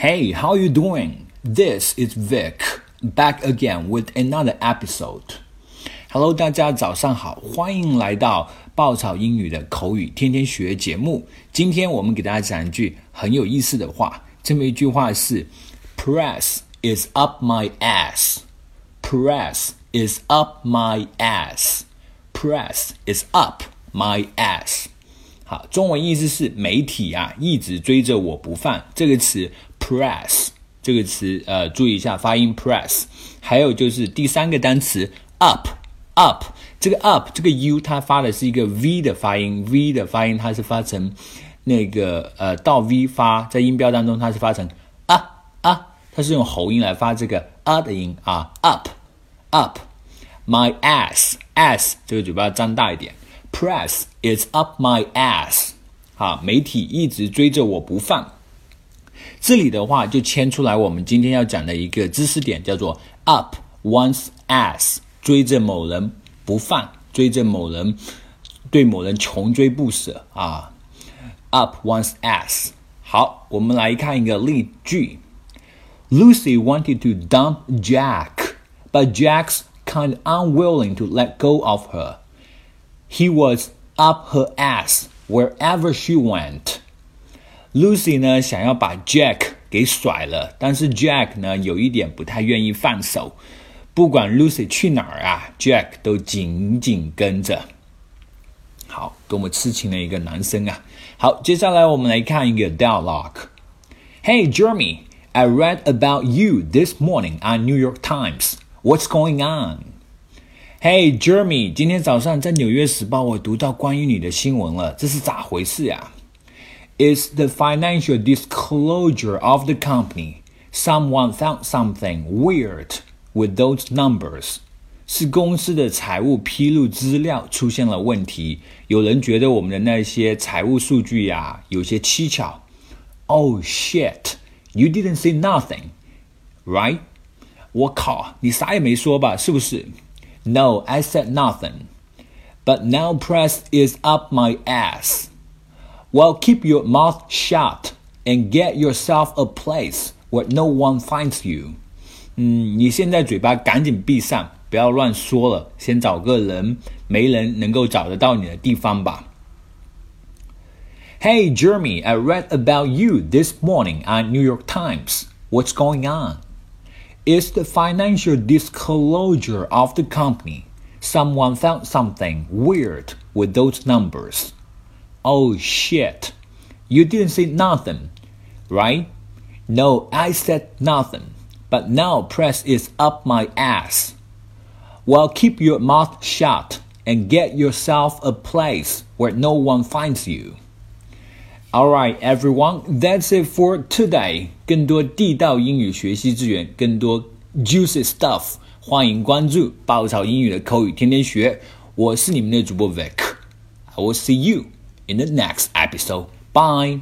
Hey, how you doing? This is Vic back again with another episode. Hello，大家早上好，欢迎来到爆炒英语的口语天天学节目。今天我们给大家讲一句很有意思的话，这么一句话是：Press is up my ass. Press is up my ass. Press is up my ass. 好，中文意思是媒体啊一直追着我不放。这个词 press 这个词呃注意一下发音 press。还有就是第三个单词 up up 这个 up 这个 u 它发的是一个 v 的发音，v 的发音它是发成那个呃倒 v 发，在音标当中它是发成啊啊，它是用喉音来发这个啊的音啊 up up my ass ass 这个嘴巴要张大一点。Press is up my ass，啊，媒体一直追着我不放。这里的话就牵出来我们今天要讲的一个知识点，叫做 up one's ass，追着某人不放，追着某人对某人穷追不舍啊。up one's ass。好，我们来看一个例句：Lucy wanted to dump Jack, but Jack's kind of unwilling to let go of her. He was up her ass wherever she went. Lucy 呢想要把 Jack 给甩了，但是 Jack 呢有一点不太愿意放手。不管 Lucy 去哪儿啊，Jack 都紧紧跟着。好，多么痴情的一个男生啊！好，接下来我们来看一个 dialogue。Hey Jeremy, I read about you this morning on New York Times. What's going on? Hey Jeremy，今天早上在《纽约时报》我读到关于你的新闻了，这是咋回事呀 ？It's the financial disclosure of the company. Someone found something weird with those numbers. 是公司的财务披露资料出现了问题，有人觉得我们的那些财务数据呀有些蹊跷。Oh shit! You didn't say nothing, right? 我靠，你啥也没说吧？是不是？no, I said nothing. But now press is up my ass. Well, keep your mouth shut and get yourself a place where no one finds you. 嗯，你现在嘴巴赶紧闭上，不要乱说了，先找个人没人能够找得到你的地方吧。Hey, Jeremy, I read about you this morning on New York Times. What's going on? is the financial disclosure of the company. Someone found something weird with those numbers. Oh shit. You didn't say nothing, right? No, I said nothing. But now press is up my ass. Well, keep your mouth shut and get yourself a place where no one finds you. Alright, everyone, that's it for today. 更多地道英语学习资源，更多 juicy stuff，欢迎关注爆炒英语的口语天天学。我是你们的主播 Vic. I will see you In the next episode. Bye.